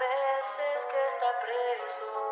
meses que está preso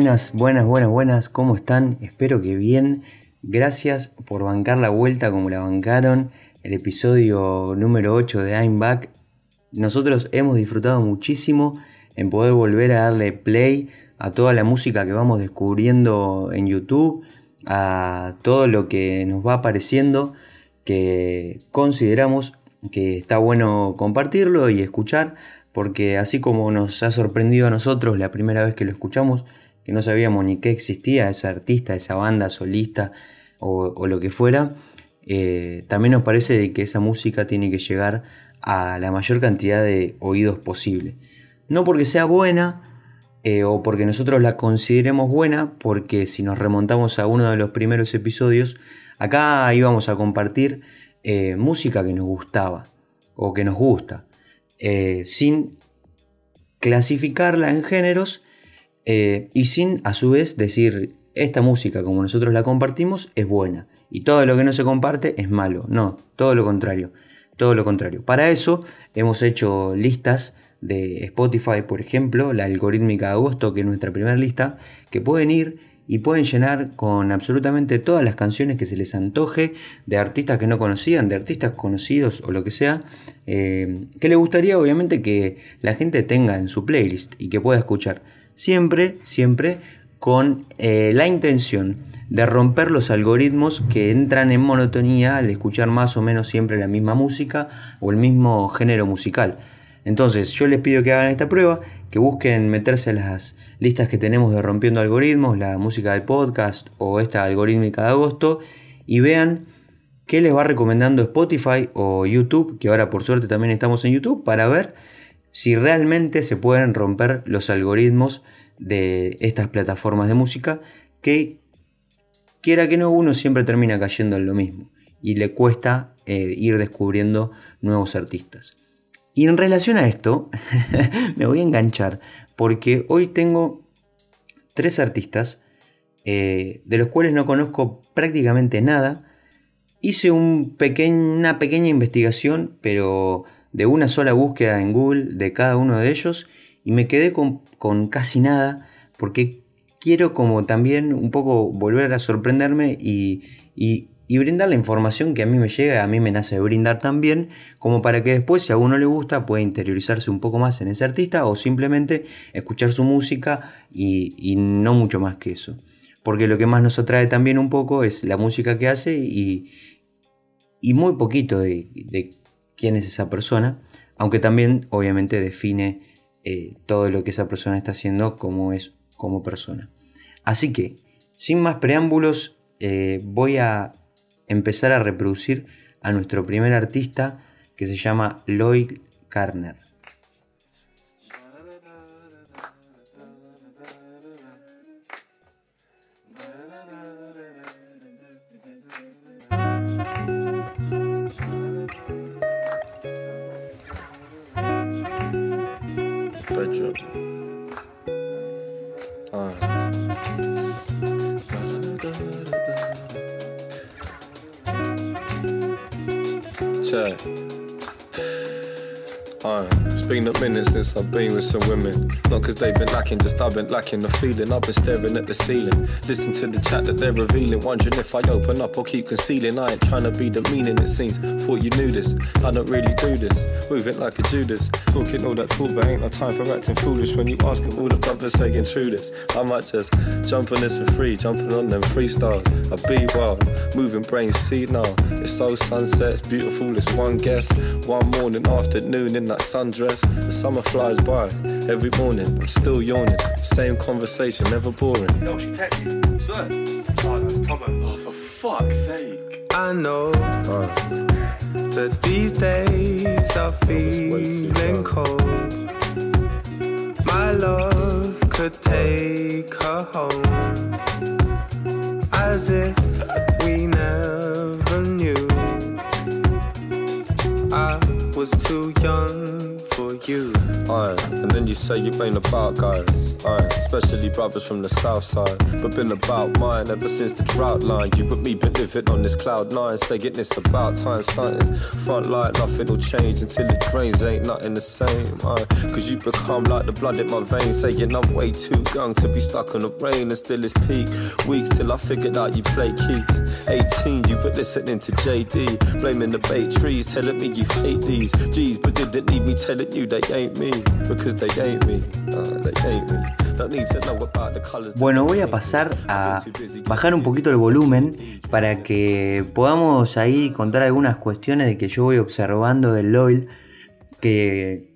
Buenas, buenas, buenas, buenas, ¿cómo están? Espero que bien. Gracias por bancar la vuelta como la bancaron. El episodio número 8 de I'm Back. Nosotros hemos disfrutado muchísimo en poder volver a darle play a toda la música que vamos descubriendo en YouTube, a todo lo que nos va apareciendo, que consideramos que está bueno compartirlo y escuchar, porque así como nos ha sorprendido a nosotros la primera vez que lo escuchamos, que no sabíamos ni qué existía ese artista, esa banda solista o, lo que fuera, eh, también nos parece que esa música tiene que llegar a la mayor cantidad de oídos posible. No porque sea buena eh, o porque nosotros la consideremos buena, porque si nos remontamos a uno de los primeros episodios, acá íbamos a compartir eh, música que nos gustaba o que nos gusta, sin clasificarla en géneros eh, y sin a su vez decir esta música como nosotros la compartimos es buena y todo lo que no se comparte es malo. No, todo lo contrario. Todo lo contrario. Para eso hemos hecho listas de Spotify, por ejemplo, la algorítmica de agosto, que es nuestra primera lista, que pueden ir y pueden llenar con absolutamente todas las canciones que se les antoje, de artistas que no conocían, de artistas conocidos o lo que sea, eh, que les gustaría obviamente que la gente tenga en su playlist y que pueda escuchar. Siempre, siempre con eh, la intención de romper los algoritmos que entran en monotonía al escuchar más o menos siempre la misma música o el mismo género musical. Entonces yo les pido que hagan esta prueba, que busquen meterse a las listas que tenemos de Rompiendo Algoritmos, la música del podcast o esta algorítmica de agosto, y vean qué les va recomendando Spotify o YouTube, que ahora por suerte también estamos en YouTube, para ver si realmente se pueden romper los algoritmos de estas plataformas de música que quiera que no uno siempre termina cayendo en lo mismo y le cuesta eh, ir descubriendo nuevos artistas. Y en relación a esto, me voy a enganchar porque hoy tengo tres artistas eh, de los cuales no conozco prácticamente nada. Hice una pequeña investigación, pero de una sola búsqueda en Google de cada uno de ellos y me quedé con, con casi nada porque quiero como también un poco volver a sorprenderme y, y- y brindar la información que a mí me llega, a mí me nace de brindar también, como para que después si a uno le gusta pueda interiorizarse un poco más en ese artista o simplemente escuchar su música y, y no mucho más que eso. Porque lo que más nos atrae también un poco es la música que hace y, y muy poquito de, de quién es esa persona, aunque también obviamente define eh, todo lo que esa persona está haciendo como es como persona. Así que, sin más preámbulos, eh, voy a empezar a reproducir a nuestro primer artista que se llama Lloyd Carner. outside. Alright. It's been a minute since I've been with some women. Not cause they've been lacking, just I've been lacking the feeling. I've been staring at the ceiling. Listen to the chat that they're revealing. Wondering if I open up or keep concealing. I ain't trying to be the meaning, it seems. Thought you knew this. I don't really do this. Moving like a Judas. Talking all that talk, but ain't no time for acting foolish. When you ask all the brothers saying this. I might just jump on this for free. Jumping on them freestyles. I be wild. Moving brains, see now. It's so sunset, it's beautiful. It's one guest. One morning, afternoon in that sundress. The summer flies by. Every morning, I'm still yawning. Same conversation, never boring. No, she texted. Swear. Oh, that's Tomo. Oh, for fuck's sake. I know that these days are feeling cold. My love could take her home as if we never knew. Was too young for you. Aye, and then you say you ain't about guys. Aye, especially brothers from the south side. But been about mine ever since the drought line. You put me living on this cloud nine, saying it's about time starting. Front light, nothing'll change until it drains, ain't nothing the same. Aye, cause you become like the blood in my veins, saying I'm way too young to be stuck in the rain and still it's peak. Weeks till I figured out you play keys. 18, you been listening to JD, blaming the bait trees, telling me you hate these. G's, but didn't need me telling you they ain't me, because they ain't me. They ain't me. Don't need to know about the colors. Bueno, voy a pasar a bajar un poquito el volumen para que podamos ahí contar algunas cuestiones de que yo voy observando del Loyal que,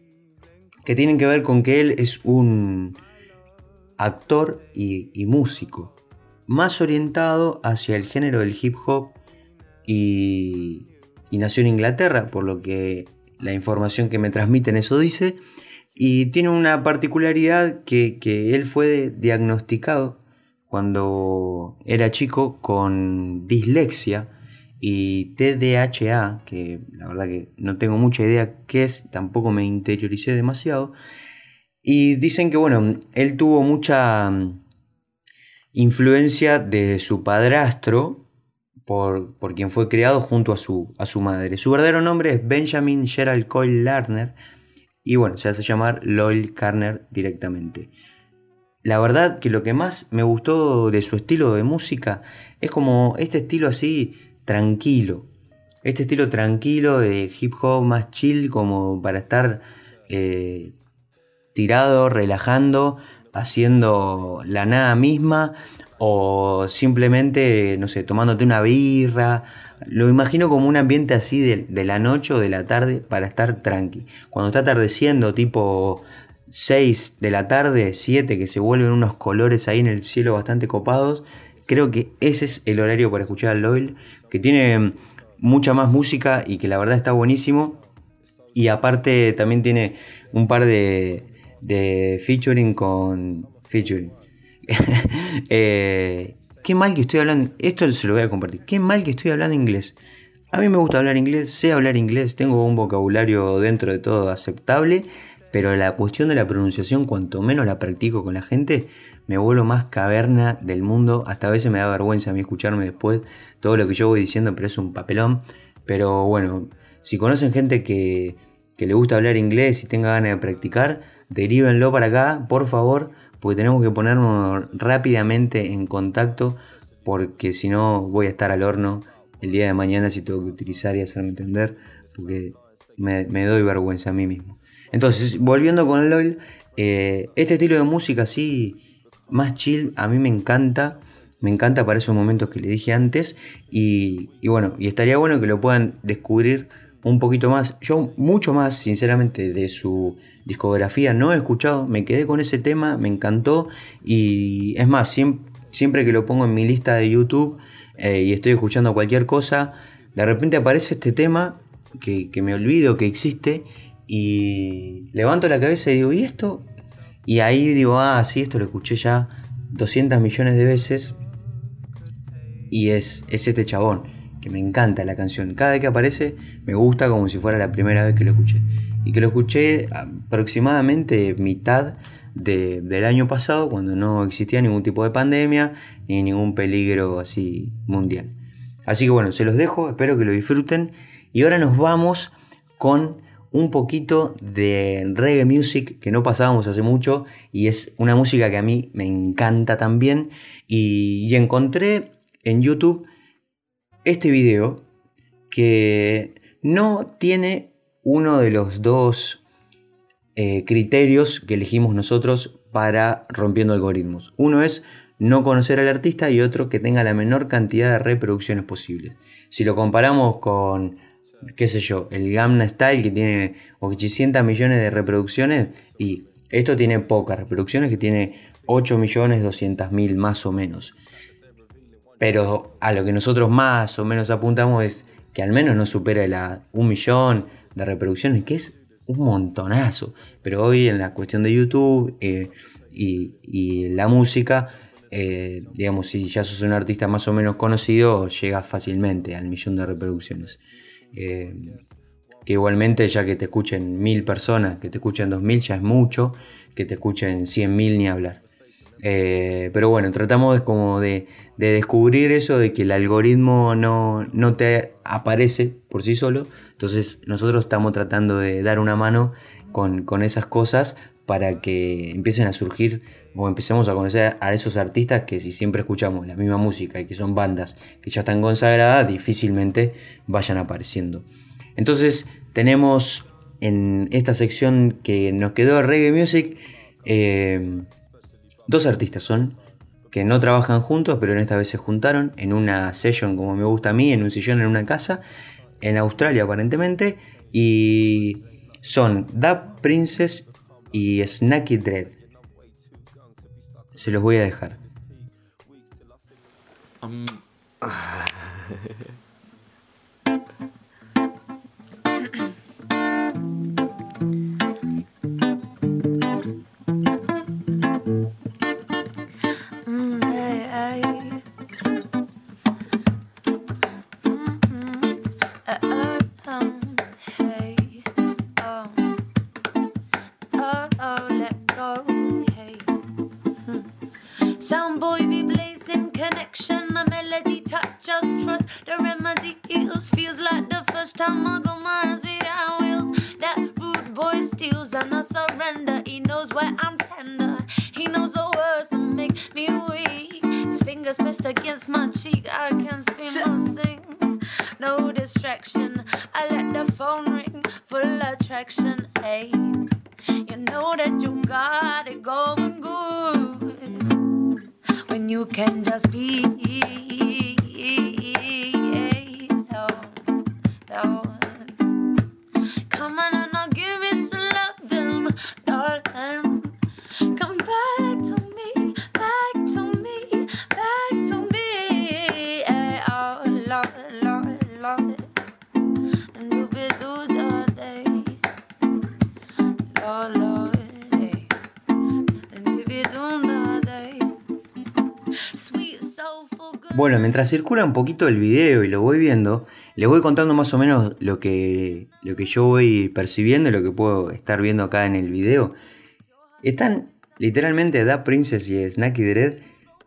que tienen que ver con que él es un actor y, y músico más orientado hacia el género del hip hop y, y nació en Inglaterra, por lo que la información que me transmiten eso dice. Y tiene una particularidad que, que él fue diagnosticado cuando era chico con dislexia y TDAH, que la verdad que no tengo mucha idea qué es, tampoco me interioricé demasiado. Y dicen que bueno, él tuvo mucha mm, influencia de su padrastro, por, por quien fue criado junto a su, a su madre. Su verdadero nombre es Benjamin Gerald Coyle Lerner y bueno, se hace llamar Loyal Carner directamente. La verdad que lo que más me gustó de su estilo de música es como este estilo así tranquilo. Este estilo tranquilo de hip hop más chill como para estar eh, tirado, relajando, haciendo la nada misma o simplemente, no sé, tomándote una birra. Lo imagino como un ambiente así de, de, la noche o de la tarde para estar tranqui. Cuando está atardeciendo, tipo 6 de la tarde, 7, que se vuelven unos colores ahí en el cielo bastante copados, creo que ese es el horario para escuchar al Loyal, que tiene mucha más música y que la verdad está buenísimo. Y aparte también tiene un par de, de featuring con... Featuring eh, qué mal que estoy hablando. Esto se lo voy a compartir. Qué mal que estoy hablando inglés. A mí me gusta hablar inglés, sé hablar inglés, tengo un vocabulario dentro de todo aceptable, pero la cuestión de la pronunciación, cuanto menos la practico con la gente, me vuelvo más caverna del mundo. Hasta a veces me da vergüenza a mí escucharme después todo lo que yo voy diciendo, pero es un papelón. Pero bueno, si conocen gente que, que le gusta hablar inglés y tenga ganas de practicar, derívenlo para acá, por favor porque tenemos que ponernos rápidamente en contacto porque si no voy a estar al horno el día de mañana si tengo que utilizar y hacerme entender porque me, doy vergüenza a mí mismo. Entonces, volviendo con LOL, eh, este estilo de música así, más chill, a mí me encanta. Me encanta para esos momentos que le dije antes. Y bueno, y estaría bueno que lo puedan descubrir un poquito más. Yo mucho más, sinceramente, de su discografía no he escuchado. Me quedé con ese tema, me encantó. Y es más, siempre, que lo pongo en mi lista de YouTube eh, y estoy escuchando cualquier cosa, de repente aparece este tema que, me olvido que existe. Y levanto la cabeza y digo, ¿y esto? Y ahí digo, ah, sí, esto lo escuché ya 200 millones de veces. Y es, es este chabón que me encanta la canción. Cada vez que aparece me gusta como si fuera la primera vez que lo escuché. Y que lo escuché aproximadamente mitad de, del año pasado, cuando no existía ningún tipo de pandemia ni ningún peligro así mundial. Así que bueno, se los dejo, espero que lo disfruten. Y ahora nos vamos con un poquito de reggae music que no pasábamos hace mucho y es una música que a mí me encanta también. Y, y encontré en YouTube este video que no tiene uno de los dos eh, criterios que elegimos nosotros para rompiendo algoritmos. Uno es no conocer al artista y otro que tenga la menor cantidad de reproducciones posibles. Si lo comparamos con qué sé yo, el Gamma Style que tiene 800 millones de reproducciones y esto tiene pocas reproducciones que tiene 8 millones 200 mil más o menos. Pero a lo que nosotros más o menos apuntamos es que al menos no supere la un millón de reproducciones, que es un montonazo. Pero hoy en la cuestión de YouTube eh, y, y la música, eh, digamos, si ya sos un artista más o menos conocido, llegas fácilmente al millón de reproducciones. Eh, que igualmente ya que te escuchen mil personas, que te escuchen dos mil ya es mucho, que te escuchen cien mil ni hablar. Eh, pero bueno, tratamos como de, de, descubrir eso de que el algoritmo no, no, te aparece por sí solo. Entonces nosotros estamos tratando de dar una mano con, con, esas cosas para que empiecen a surgir o empecemos a conocer a esos artistas que si siempre escuchamos la misma música y que son bandas que ya están consagradas, difícilmente vayan apareciendo. Entonces tenemos en esta sección que nos quedó reggae music eh, dos artistas son que no trabajan juntos pero en esta vez se juntaron en una session como me gusta a mí en un sillón en una casa en Australia aparentemente y son Dub Princess y Snacky Dread. Se los voy a dejar. Um, fingers pressed against my cheek. I can't speak or sing. No distraction. I let the phone ring. Full attraction. Hey, you know that you got it going good when you can just be. Oh, oh. Bueno, mientras circula un poquito el video y lo voy viendo, les voy contando más o menos lo que, lo que yo voy percibiendo y lo que puedo estar viendo acá en el video. Están literalmente Da Princess y Snacky Dread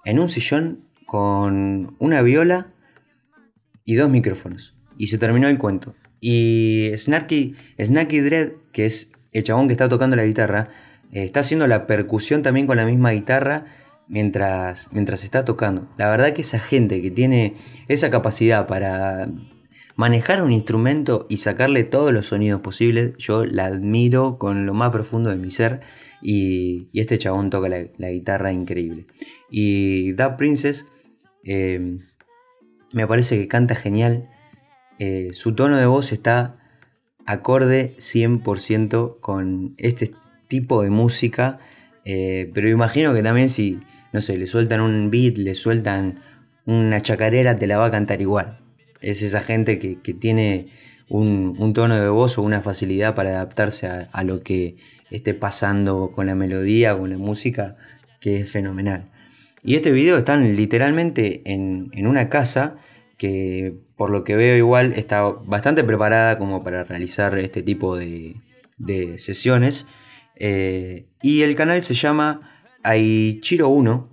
en un sillón con una viola y dos micrófonos. Y se terminó el cuento. Y Snarky, Snacky Dread, que es el chabón que está tocando la guitarra, eh, está haciendo la percusión también con la misma guitarra mientras, mientras está tocando. La verdad que esa gente que tiene esa capacidad para manejar un instrumento y sacarle todos los sonidos posibles, yo la admiro con lo más profundo de mi ser. Y, y este chabón toca la, guitarra increíble. Y Da Princess eh, me parece que canta genial. Eh, su tono de voz está acorde 100% con este tipo de música. Eh, pero imagino que también si, no sé, le sueltan un beat, le sueltan una chacarera, te la va a cantar igual. Es esa gente que, que tiene un, un, tono de voz o una facilidad para adaptarse a, a, lo que esté pasando con la melodía, con la música, que es fenomenal. Y este video están literalmente en, en una casa que por lo que veo igual está bastante preparada como para realizar este tipo de, de sesiones. Eh, y el canal se llama Aichiro1,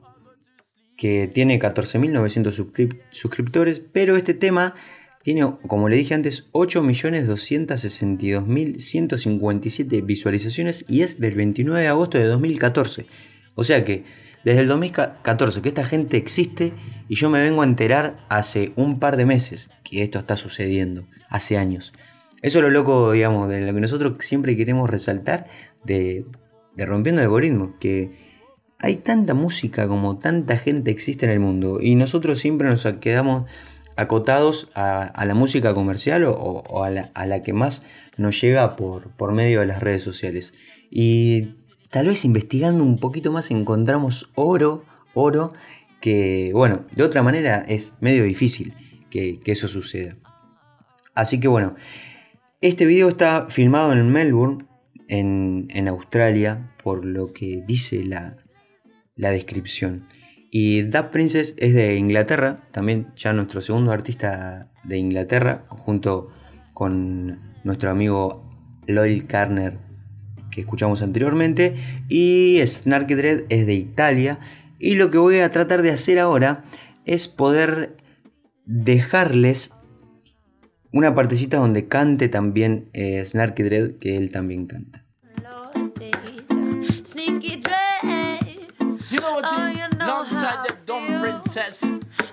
que tiene 14.900 suscrip suscriptores, pero este tema tiene, como le dije antes, 8.262.157 visualizaciones y es del 29 de agosto de 2014. O sea que desde el 2014 que esta gente existe y yo me vengo a enterar hace un par de meses que esto está sucediendo, hace años. Eso es lo loco, digamos, de lo que nosotros siempre queremos resaltar de, de Rompiendo el Algoritmo, que hay tanta música como tanta gente existe en el mundo y nosotros siempre nos quedamos acotados a, la música comercial o, o a, la, a, la, que más nos llega por, por medio de las redes sociales. Y tal vez investigando un poquito más encontramos oro, oro, que bueno, de otra manera es medio difícil que, que eso suceda. Así que bueno, este video está filmado en Melbourne, en, en Australia, por lo que dice la, la descripción. Y Dub Princess es de Inglaterra, también ya nuestro segundo artista de Inglaterra, junto con nuestro amigo Loyal Carner, que escuchamos anteriormente. Y Snark Dread es de Italia. Y lo que voy a tratar de hacer ahora es poder dejarles una partecita donde cante también eh, Snarky Dread, que él también canta. Oh, it is? you know Alongside how the dumb princess.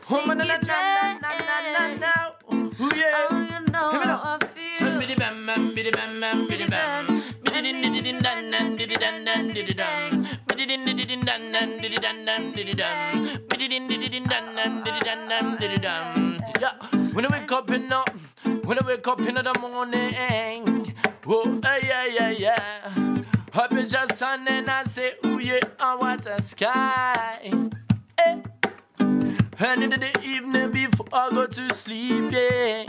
Woman, na, na, na, na, na, na, na. Ooh, yeah. Oh, you know Hear me now. I feel. Biddy bam bam, biddy bam bam, biddy bam. Biddy din diddy din dan dan diddy dan dan diddy dum. Biddy din diddy din dan dan diddy dan dan diddy dum. Biddy din diddy din dan dan diddy dan dan diddy dum. Yeah, when I wake up in the, when I wake up in the morning, oh yeah yeah yeah. Up is just sun and I say, ooh yeah, I want a sky. Eh. And in the evening before I go to sleep, yeah.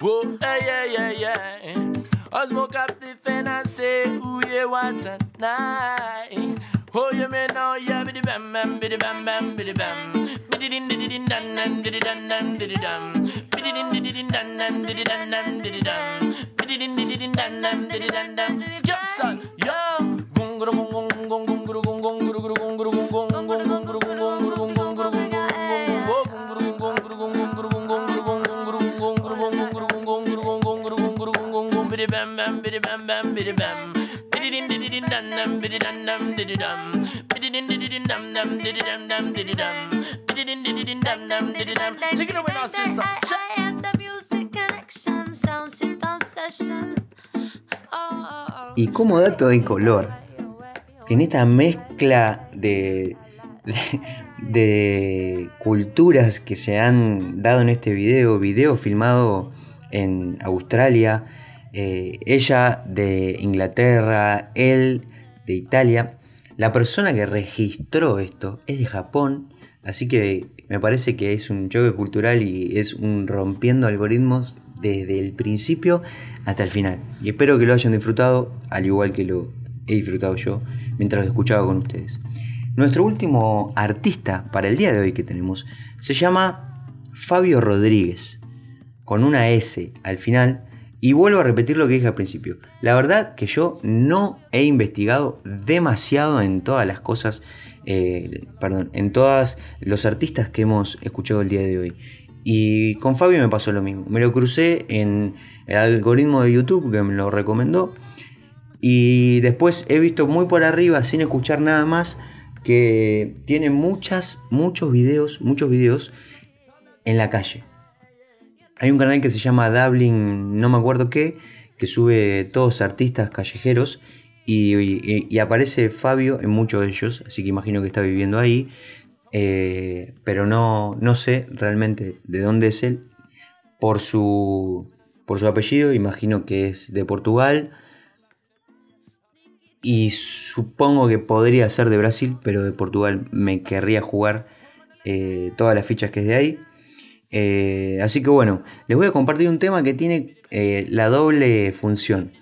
Whoa, yeah, yeah, yeah, yeah. I smoke up the and say, ooh, yeah, what a night. Oh, you may know, yeah, biddy bam bam, biddy bam bam, biddy bam. Biddy din diddy din dan dan, diddy dan dan, diddy dum. Biddy din diddy din dan dan, diddy dan dan, diddy dum. Biddy din diddy din dan dan, diddy dan dan. Skip start, yo. I y como dato de color, que en esta mezcla de, de, culturas que se han dado en este video, video filmado en Australia, eh, ella de Inglaterra, él de Italia, la persona que registró esto es de Japón, así que me parece que es un choque cultural y es un rompiendo algoritmos desde el principio hasta el final. Y espero que lo hayan disfrutado, al igual que lo he disfrutado yo mientras lo escuchaba con ustedes. Nuestro último artista para el día de hoy que tenemos se llama Fabio Rodríguez, con una S al final. Y vuelvo a repetir lo que dije al principio. La verdad que yo no he investigado demasiado en todas las cosas, eh, perdón, en todos los artistas que hemos escuchado el día de hoy. Y con Fabio me pasó lo mismo. Me lo crucé en el algoritmo de YouTube que me lo recomendó. Y después he visto muy por arriba, sin escuchar nada más, que tiene muchas, muchos videos, muchos videos en la calle. Hay un canal que se llama Dublin, no me acuerdo qué, que sube todos artistas callejeros y, aparece Fabio en muchos de ellos, así que imagino que está viviendo ahí. Eh, pero no, no sé realmente de dónde es él. Por su, por su apellido, imagino que es de Portugal. Y supongo que podría ser de Brasil, pero de Portugal me querría jugar eh, todas las fichas que es de ahí. Eh, así que bueno, les voy a compartir un tema que tiene eh, la doble función.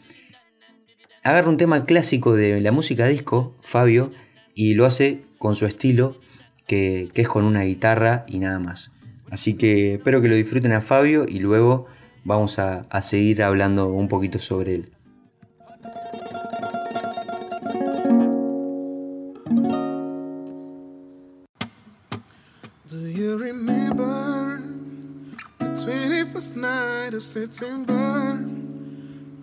Agarra un tema clásico de la música disco, Fabio, y lo hace con su estilo, que, es con una guitarra y nada más. Así que espero que lo disfruten a Fabio y luego vamos a seguir hablando un poquito sobre él. Night of September?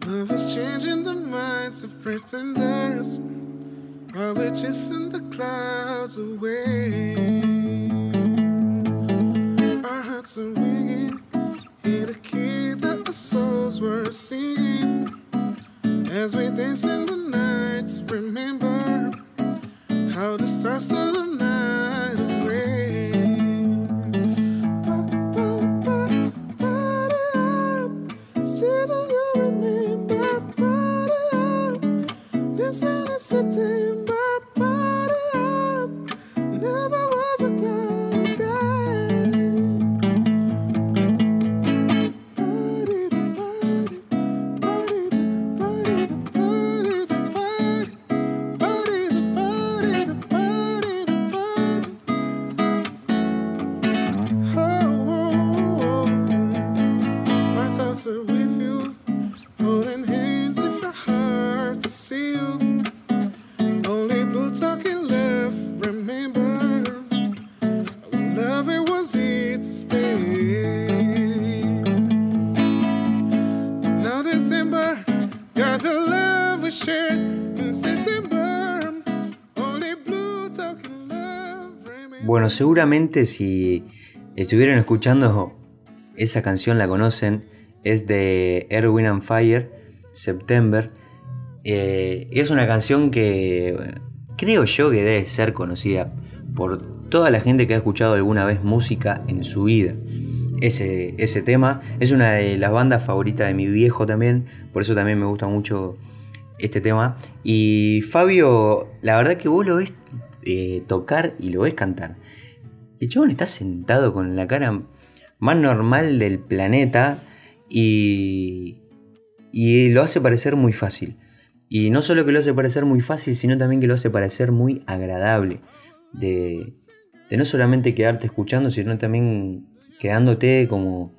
Love was changing the minds of pretenders while we're chasing the clouds away. Our hearts are ringing, hear the key that our souls were singing as we dance in the night. Remember how the stars of the night see you. Only remember. Love was here to stay. Got the love we Bueno, seguramente si estuvieron escuchando esa canción la conocen, es de Erwin and Fire, September eh, es una canción que creo yo que debe ser conocida por toda la gente que ha escuchado alguna vez música en su vida. Ese, ese tema es una de las bandas favoritas de mi viejo también, por eso también me gusta mucho este tema. Y Fabio, la verdad que vos lo ves eh, tocar y lo ves cantar. El chabón está sentado con la cara más normal del planeta y, y lo hace parecer muy fácil. Y no solo que lo hace parecer muy fácil, sino también que lo hace parecer muy agradable. De, de no solamente quedarte escuchando, sino también quedándote como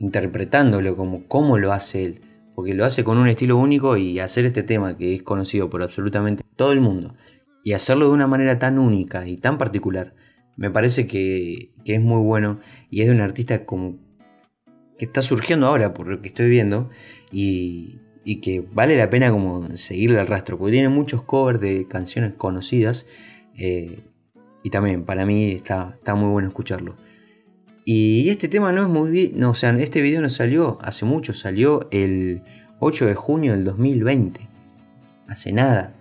interpretándolo, como cómo lo hace él. Porque lo hace con un estilo único y hacer este tema que es conocido por absolutamente todo el mundo. Y hacerlo de una manera tan única y tan particular. Me parece que, que es muy bueno y es de un artista como que está surgiendo ahora por lo que estoy viendo y, y que vale la pena como seguirle al rastro porque tiene muchos covers de canciones conocidas eh, y también para mí está, está muy bueno escucharlo. Y este tema no es muy bien, no, o sea, este video no salió hace mucho, salió el 8 de junio del 2020, hace nada.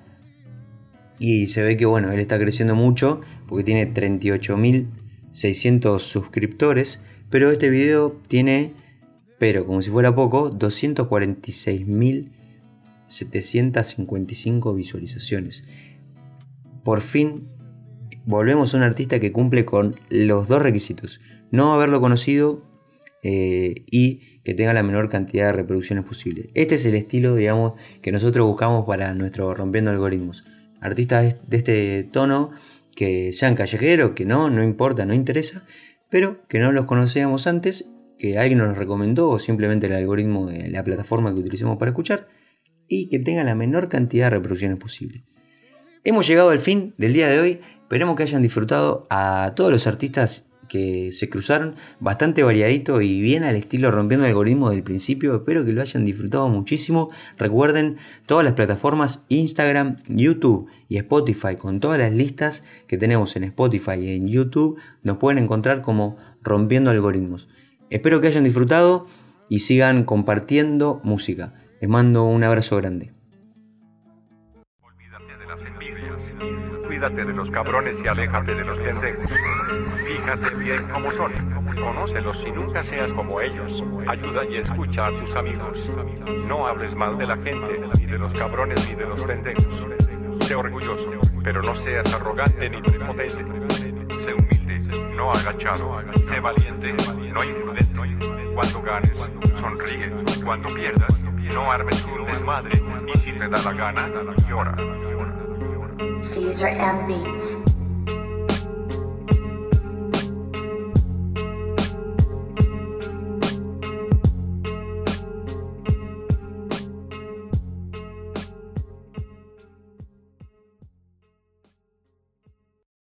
Y se ve que bueno, él está creciendo mucho porque tiene 38.600 suscriptores, pero este video tiene, pero como si fuera poco, 246.755 visualizaciones. Por fin volvemos a un artista que cumple con los dos requisitos. No haberlo conocido eh, y que tenga la menor cantidad de reproducciones posible. Este es el estilo, digamos, que nosotros buscamos para nuestro Rompiendo Algoritmos. Artistas de este tono que sean callejeros, que no, no importa, no interesa, pero que no los conocíamos antes, que alguien nos recomendó o simplemente el algoritmo de la plataforma que utilicemos para escuchar y que tenga la menor cantidad de reproducciones posible. Hemos llegado al fin del día de hoy, esperemos que hayan disfrutado a todos los artistas que se cruzaron, bastante variadito y bien al estilo rompiendo el algoritmo del principio. Espero que lo hayan disfrutado muchísimo. Recuerden todas las plataformas Instagram, YouTube y Spotify con todas las listas que tenemos en Spotify y en YouTube. Nos pueden encontrar como rompiendo algoritmos. Espero que hayan disfrutado y sigan compartiendo música. Les mando un abrazo grande. Olvídate de las envidias. Cuídate de los cabrones y aléjate de los pendejos. Fíjate bien cómo son. Conócelos y nunca seas como ellos. Ayuda y escucha a tus amigos. No hables mal de la gente, ni de los cabrones, ni de los pendejos. Sé orgulloso, pero no seas arrogante ni prepotente. No agachado. Sé valiente, no imprudente. Cuando ganes, sonríe. Cuando pierdas, no armes un desmadre. Y si te da la gana, llora. Caesar and Beats.